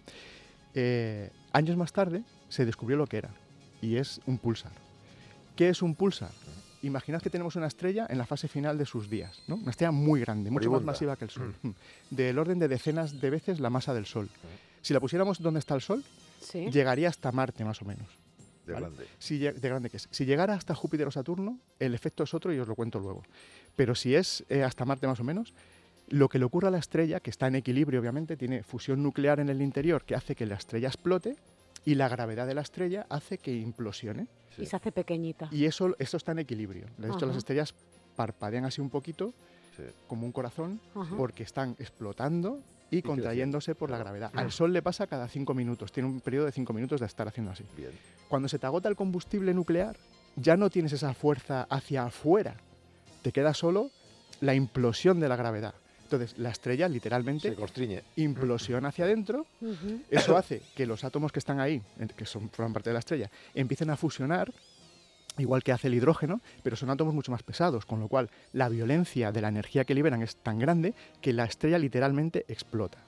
Eh, años más tarde se descubrió lo que era, y es un pulsar. ¿Qué es un pulsar? Imaginad que tenemos una estrella en la fase final de sus días, ¿no? Una estrella muy grande, mucho más masiva que el Sol. Mm. Del orden de decenas de veces la masa del Sol. Si la pusiéramos donde está el Sol,
Sí.
llegaría hasta Marte más o menos.
De
¿vale?
grande.
Si, de grande que es. Si llegara hasta Júpiter o Saturno, el efecto es otro y os lo cuento luego. Pero si es eh, hasta Marte más o menos, lo que le ocurre a la estrella, que está en equilibrio obviamente, tiene fusión nuclear en el interior que hace que la estrella explote y la gravedad de la estrella hace que implosione.
Y se hace pequeñita.
Y eso, eso está en equilibrio. De hecho,
Ajá.
las estrellas parpadean así un poquito, como un corazón,
Ajá.
porque están explotando y, contrayéndose por la gravedad. Al. Sol le pasa cada cinco minutos. Tiene un periodo de cinco minutos de estar haciendo así. Cuando se te agota el combustible nuclear, ya no tienes esa fuerza hacia afuera. Te queda solo la implosión de la gravedad. Entonces, la estrella literalmente
Se constriñe.
implosiona hacia adentro.
Ujú.
Eso hace que los átomos que están ahí, que son, forman parte de la estrella, empiecen a fusionar, igual que hace el hidrógeno, pero son átomos mucho más pesados, con lo cual la violencia de la energía que liberan es tan grande que la estrella literalmente explota.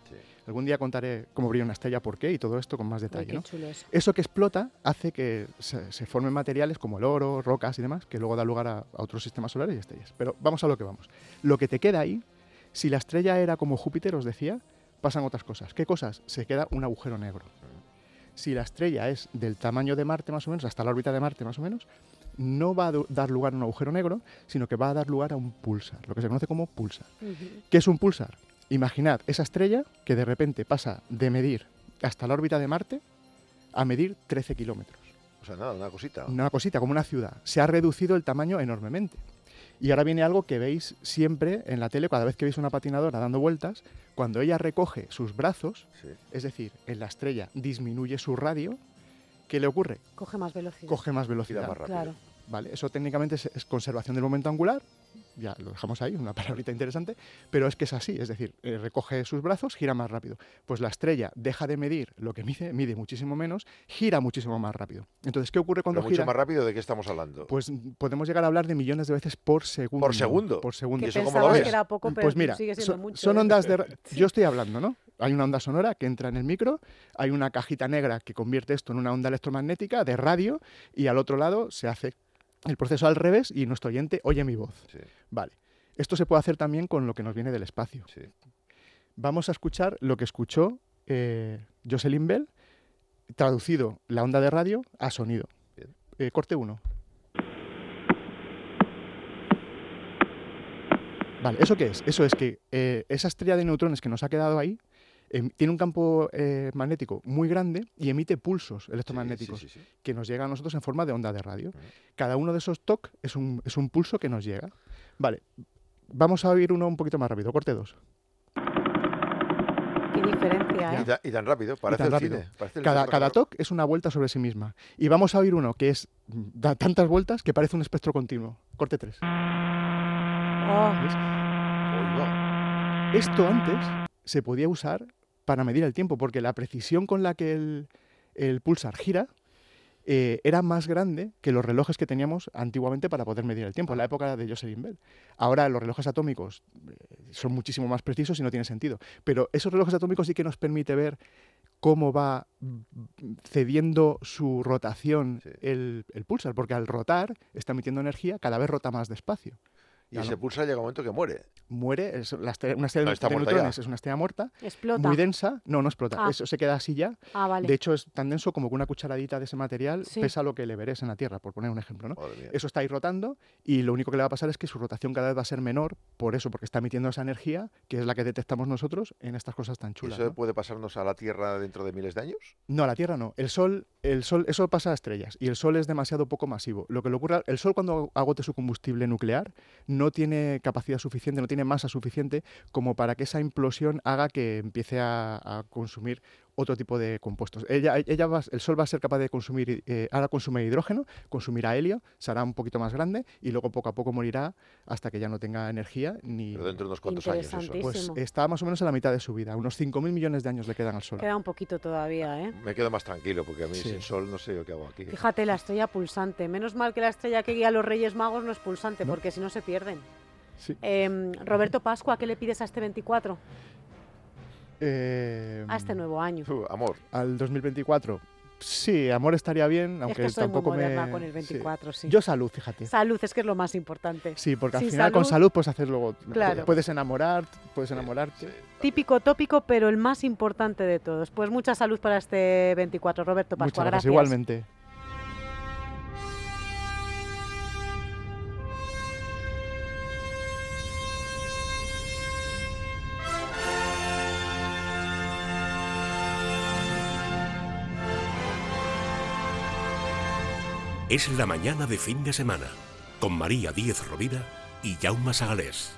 Algún día contaré cómo brilla una estrella, por qué y todo esto con más
Ay,
detalle.
qué
¿no?
chulo eso.
Eso que explota hace que se, se formen materiales como el oro, rocas y demás, que luego da lugar a, a otros sistemas solares y estrellas. Pero vamos a lo que vamos. Lo que te queda ahí, si la estrella era como Júpiter, os decía, pasan otras cosas. ¿Qué cosas? Se queda un agujero negro. Si la estrella es del tamaño de Marte más o menos, hasta la órbita de Marte más o menos, no va a dar lugar a un agujero negro, sino que va a dar lugar a un pulsar, lo que se conoce como pulsar. ¿Qué es un pulsar? Imaginad esa estrella que de repente pasa de medir hasta la órbita de Marte a medir 13 kilómetros.
O sea, nada, una cosita.
Una cosita, como una ciudad. Se ha reducido el tamaño enormemente. Y ahora viene algo que veis siempre en la tele, cada vez que veis una patinadora dando vueltas, cuando ella recoge sus brazos, es decir, en la estrella disminuye su radio, ¿qué le ocurre?
Coge más velocidad.
Coge más velocidad.
más rápido. Claro.
Vale, eso técnicamente es, es conservación del momento angular, ya lo dejamos ahí, una palabrita interesante, pero es que es así, es decir, eh, recoge sus brazos, gira más rápido. Pues la estrella deja de medir lo que mide, mide muchísimo menos, gira muchísimo más rápido. Entonces, ¿qué ocurre cuando
Pero mucho
gira?
más rápido, ¿de qué estamos hablando?
Pues podemos llegar a hablar de millones de veces por segundo.
¿Por segundo?
Por segundo.
Que ¿Y eso cómo lo ves? que
era poco, pero
pues mira,
sigue siendo
son,
mucho,
son
¿eh?
ondas de... Yo estoy hablando, ¿no? Hay una onda sonora que entra en el micro, hay una cajita negra que convierte esto en una onda electromagnética de radio y al otro lado se hace el proceso al revés y nuestro oyente oye mi voz. Vale. Esto se puede hacer también con lo que nos viene del espacio. Vamos a escuchar lo que escuchó eh, Jocelyn Bell, traducido la onda de radio a sonido. Eh, corte 1. Vale, ¿eso qué es? Eso es que eh, esa estrella de neutrones que nos ha quedado ahí em, tiene un campo eh, magnético muy grande y emite pulsos electromagnéticos que nos llegan a nosotros en forma de onda de radio. Cada uno de esos TOC es un, es un pulso que nos llega. Vale, vamos a oír uno un poquito más rápido, corte 2.
Qué diferencia, ¿eh?
Y, ta- y tan rápido, parece el cine. parece el
Cada, cada. TOC es una vuelta sobre sí misma. Y vamos a oír uno que es da tantas vueltas que parece un espectro continuo. Corte 3. Esto antes se podía usar para medir el tiempo, porque la precisión con la que el, el pulsar gira eh, era más grande que los relojes que teníamos antiguamente para poder medir el tiempo, en la época de Jocelyn Bell. Ahora los relojes atómicos eh, son muchísimo más precisos y no tiene sentido. Pero esos relojes atómicos sí que nos permite ver cómo va cediendo su rotación el, el pulsar, porque al rotar está emitiendo energía, cada vez rota más despacio.
Y
Ya
ese
no-
pulsar llega un momento que muere.
muere, es la estrella- una estrella
No,
de neutrones
ya.
es una estrella muerta,
Explota.
muy densa, no, no explota,
Ah.
eso se queda así ya.
Ah, vale.
De hecho es tan denso como que una cucharadita de ese material
Sí.
pesa lo que le veres en la Tierra, por poner un ejemplo, ¿no? Eso está ahí rotando y lo único que le va a pasar es que su rotación cada vez va a ser menor, por eso, porque está emitiendo esa energía, que es la que detectamos nosotros en estas cosas tan
¿Y
chulas.
eso
¿no?
puede pasarnos a la Tierra dentro de miles de años?
No, a la Tierra no. El Sol, el Sol, eso pasa a estrellas y el Sol es demasiado poco masivo. Lo que le ocurre, el Sol cuando agote su combustible nuclear no tiene capacidad suficiente, no tiene masa suficiente como para que esa implosión haga que empiece a consumir otro tipo de compuestos. Ella, ella va- el Sol va a ser capaz de consumir, eh, ahora consume hidrógeno, consumirá helio, se hará un poquito más grande y luego poco a poco morirá hasta que ya no tenga energía ni...
Pero dentro de unos cuantos años eso.
Pues
Interesantísimo.
está más o menos a la mitad de su vida, unos 5.000 millones de años le quedan al Sol.
Queda un poquito todavía, ¿eh?
Me quedo más tranquilo porque a mí
Sí.
sin sol no sé yo qué hago aquí.
Fíjate, la estrella pulsante. Menos mal que la estrella que guía a los Reyes Magos no es pulsante,
No.
porque si no se pierden.
Sí.
Em, Roberto Pascua, ¿qué le pides a este 24?
Eh,
A este nuevo año.
amor.
Al 2024. Sí, amor estaría bien, aunque
que soy muy
tampoco
moderna
me...
con el 24, sí.
Yo salud, fíjate.
Salud, es que es lo más importante.
Sí, porque al
Sin
final con salud puedes hacer luego...
Claro.
Puedes enamorar, puedes enamorarte.
Típico tópico, pero el más importante de todos. Pues mucha salud para este 24, Roberto Pascua.
Muchas gracias,
gracias.
igualmente.
Es la mañana de fin de semana, con María Díez Rovira y Jaume Sagalés.